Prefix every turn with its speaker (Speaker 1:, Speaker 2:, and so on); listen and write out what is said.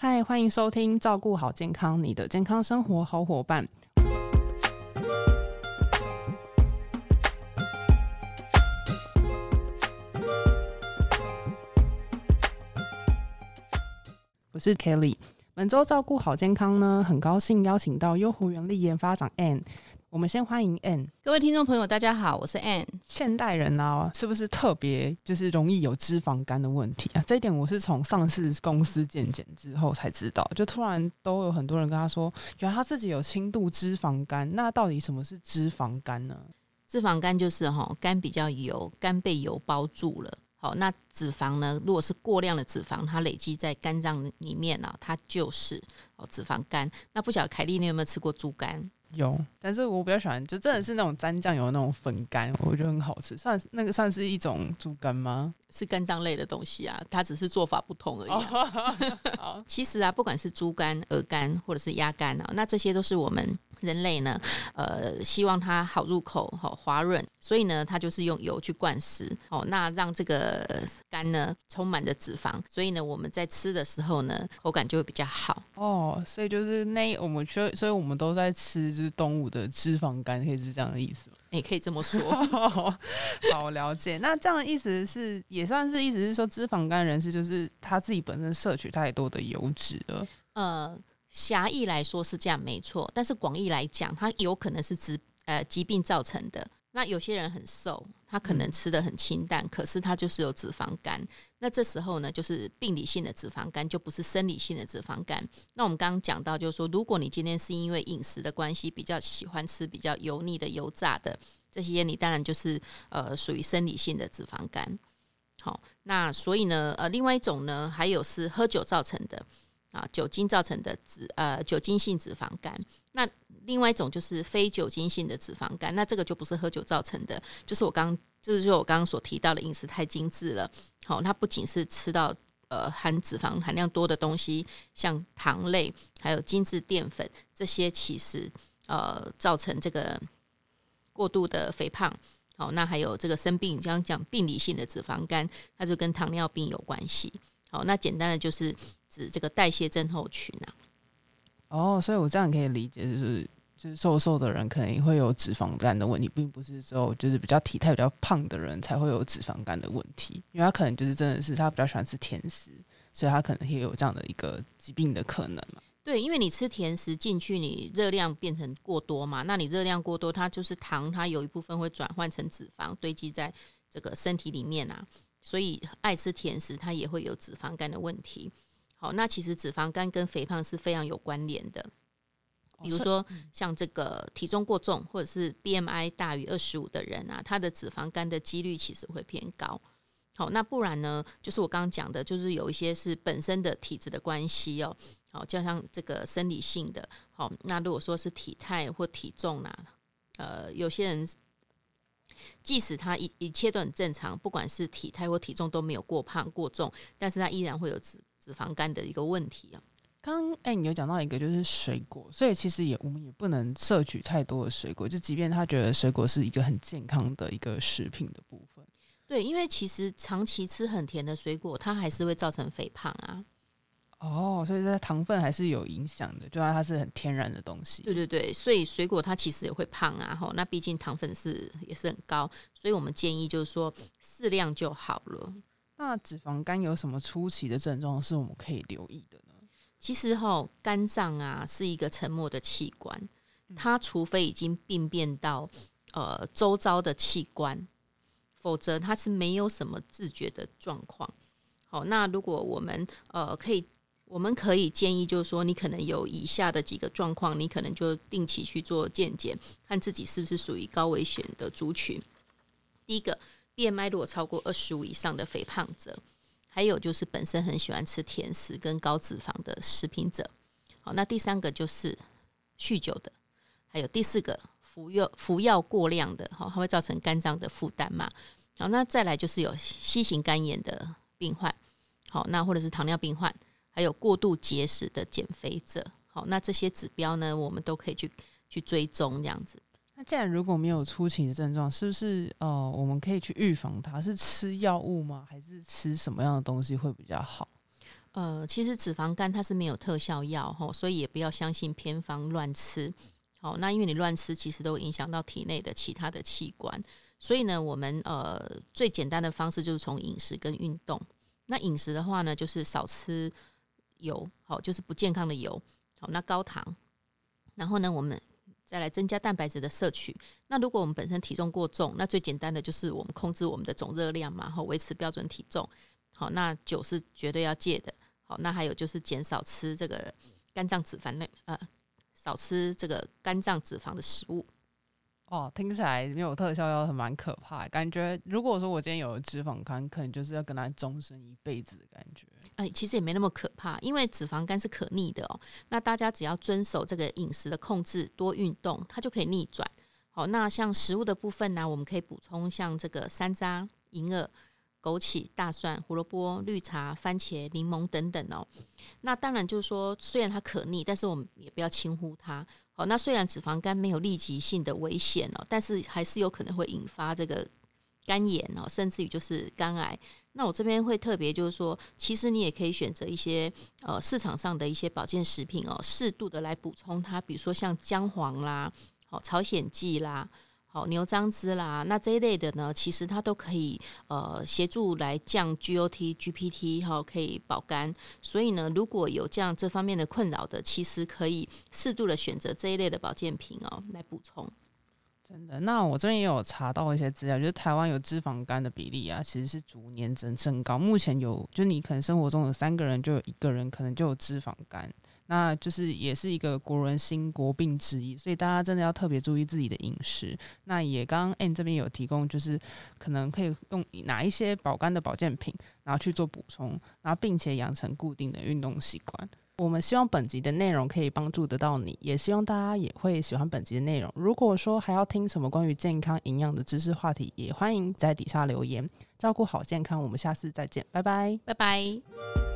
Speaker 1: 嗨，欢迎收听《照顾好健康》，你的健康生活好伙伴。我是 Kelly。本周照顾好健康呢，很高兴邀请到优活原力研发长 Anne。我们先欢迎 Anne。
Speaker 2: 各位听众朋友，大家好，我是 Anne。
Speaker 1: 现代人呢，是不是特别就是容易有脂肪肝的问题啊？这一点我是从上市公司健检之后才知道，就突然都有很多人跟他说，原来他自己有轻度脂肪肝。那到底什么是脂肪肝呢？
Speaker 2: 脂肪肝就是哈肝比较油，肝被油包住了。好，那脂肪呢？如果是过量的脂肪，它累积在肝脏里面呢，它就是哦脂肪肝。那不晓得凯莉，你有没有吃过猪肝？
Speaker 1: 有，但是我比较喜欢，就真的是那种沾酱油那种粉干，我觉得很好吃。算那个算是一种猪肝吗？
Speaker 2: 是肝脏类的东西啊，它只是做法不同而已。其实啊，不管是猪肝、鹅肝或者是鸭肝啊，那这些都是我们。人类呢，呃，希望它好入口、好滑润，所以呢，它就是用油去灌食，哦，那让这个肝呢充满着脂肪，所以呢，我们在吃的时候呢，口感就会比较好。
Speaker 1: 哦，所以就是那我们所以，所以我们都在吃就是动物的脂肪肝，可以是这样的意思吗？
Speaker 2: 也可以这么说。
Speaker 1: 好了解，那这样的意思是也算是意思是说，脂肪肝人士就是他自己本身摄取太多的油脂了。呃。
Speaker 2: 狭义来说是这样没错，但是广义来讲，它有可能是疾呃疾病造成的。那有些人很瘦，他可能吃的很清淡，可是他就是有脂肪肝。那这时候呢，就是病理性的脂肪肝，就不是生理性的脂肪肝。那我们刚刚讲到，就是说，如果你今天是因为饮食的关系，比较喜欢吃比较油腻的、油炸的这些，你当然就是呃属于生理性的脂肪肝。好，那所以呢，呃，另外一种呢，还有是喝酒造成的。啊，酒精造成的脂呃酒精性脂肪肝，那另外一种就是非酒精性的脂肪肝，那这个就不是喝酒造成的，就是我刚就是就我刚刚所提到的饮食太精致了。好，它不仅是吃到呃含脂肪含量多的东西，像糖类，还有精致淀粉这些，其实呃造成这个过度的肥胖。好，那还有这个生病，刚刚讲病理性的脂肪肝，它就跟糖尿病有关系。好，那简单的就是指这个代谢症候群啊。
Speaker 1: 哦，所以我这样可以理解，就是就是瘦瘦的人可能会有脂肪肝的问题，并不是只有就是比较体态比较胖的人才会有脂肪肝的问题，因为他可能就是真的是他比较喜欢吃甜食，所以他可能也有这样的一个疾病的可能嘛。
Speaker 2: 对，因为你吃甜食进去，你热量变成过多嘛，那你热量过多，它就是糖，它有一部分会转换成脂肪堆积在这个身体里面啊。所以爱吃甜食，它也会有脂肪肝的问题。好，那其实脂肪肝跟肥胖是非常有关联的。比如说，像这个体重过重或者是 BMI 大于二十五的人啊，他的脂肪肝的几率其实会偏高。好，那不然呢？就是我刚刚讲的，就是有一些是本身的体质的关系哦。好，就像这个生理性的。好，那如果说是体态或体重啊，呃，有些人。即使他一一切都很正常，不管是体态或体重都没有过胖过重，但是他依然会有脂脂肪肝的一个问题啊。
Speaker 1: 刚哎，你有讲到一个就是水果，所以其实也我们也不能摄取太多的水果，就即便他觉得水果是一个很健康的一个食品的部分。
Speaker 2: 对，因为其实长期吃很甜的水果，它还是会造成肥胖啊。
Speaker 1: 哦，所以这糖分还是有影响的，就算它是很天然的东西。
Speaker 2: 对对对，所以水果它其实也会胖啊，吼，那毕竟糖分是也是很高，所以我们建议就是说适量就好了。
Speaker 1: 那脂肪肝有什么初期的症状是我们可以留意的呢？
Speaker 2: 其实哈，肝脏啊是一个沉默的器官，它除非已经病变到呃周遭的器官，否则它是没有什么自觉的状况。好，那如果我们呃可以。我们可以建议，就是说，你可能有以下的几个状况，你可能就定期去做健检，看自己是不是属于高危险的族群。第一个，BMI 如果超过二十五以上的肥胖者，还有就是本身很喜欢吃甜食跟高脂肪的食品者。好，那第三个就是酗酒的，还有第四个服药服药过量的，好，它会造成肝脏的负担嘛。好，那再来就是有 C 型肝炎的病患，好，那或者是糖尿病患。还有过度节食的减肥者，好，那这些指标呢，我们都可以去去追踪这样子。
Speaker 1: 那既然如果没有初期的症状，是不是呃，我们可以去预防它？是吃药物吗？还是吃什么样的东西会比较好？
Speaker 2: 呃，其实脂肪肝它是没有特效药哈，所以也不要相信偏方乱吃。好，那因为你乱吃，其实都会影响到体内的其他的器官。所以呢，我们呃最简单的方式就是从饮食跟运动。那饮食的话呢，就是少吃油，好，就是不健康的油。好，那高糖，然后呢，我们再来增加蛋白质的摄取。那如果我们本身体重过重，那最简单的就是我们控制我们的总热量嘛，后维持标准体重。好，那酒是绝对要戒的。好，那还有就是减少吃这个肝脏脂肪类，呃，少吃这个肝脏脂肪的食物。
Speaker 1: 哦，听起来没有特效药很蛮可怕，感觉如果说我今天有脂肪肝，可能就是要跟他终身一辈子的感觉。
Speaker 2: 哎，其实也没那么可怕，因为脂肪肝是可逆的哦。那大家只要遵守这个饮食的控制，多运动，它就可以逆转。好，那像食物的部分呢，我们可以补充像这个山楂、银耳。枸杞、大蒜、胡萝卜、绿茶、番茄、柠檬等等哦。那当然就是说，虽然它可逆，但是我们也不要轻忽它。好，那虽然脂肪肝没有立即性的危险哦，但是还是有可能会引发这个肝炎哦，甚至于就是肝癌。那我这边会特别就是说，其实你也可以选择一些呃市场上的一些保健食品哦，适度的来补充它，比如说像姜黄啦、好朝鲜蓟啦。好牛樟芝啦，那这一类的呢，其实它都可以呃协助来降 GOT、GPT 哈，可以保肝。所以呢，如果有这样这方面的困扰的，其实可以适度的选择这一类的保健品哦来补充。
Speaker 1: 真的，那我这边也有查到一些资料，就是台湾有脂肪肝的比例啊，其实是逐年增增高。目前有，就你可能生活中有三个人，就有一个人可能就有脂肪肝。那就是也是一个国人心国病之一，所以大家真的要特别注意自己的饮食。那也刚刚 N 这边有提供，就是可能可以用哪一些保肝的保健品，然后去做补充，然后并且养成固定的运动习惯。我们希望本集的内容可以帮助得到你，也希望大家也会喜欢本集的内容。如果说还要听什么关于健康营养的知识话题，也欢迎在底下留言。照顾好健康，我们下次再见，拜拜，
Speaker 2: 拜拜。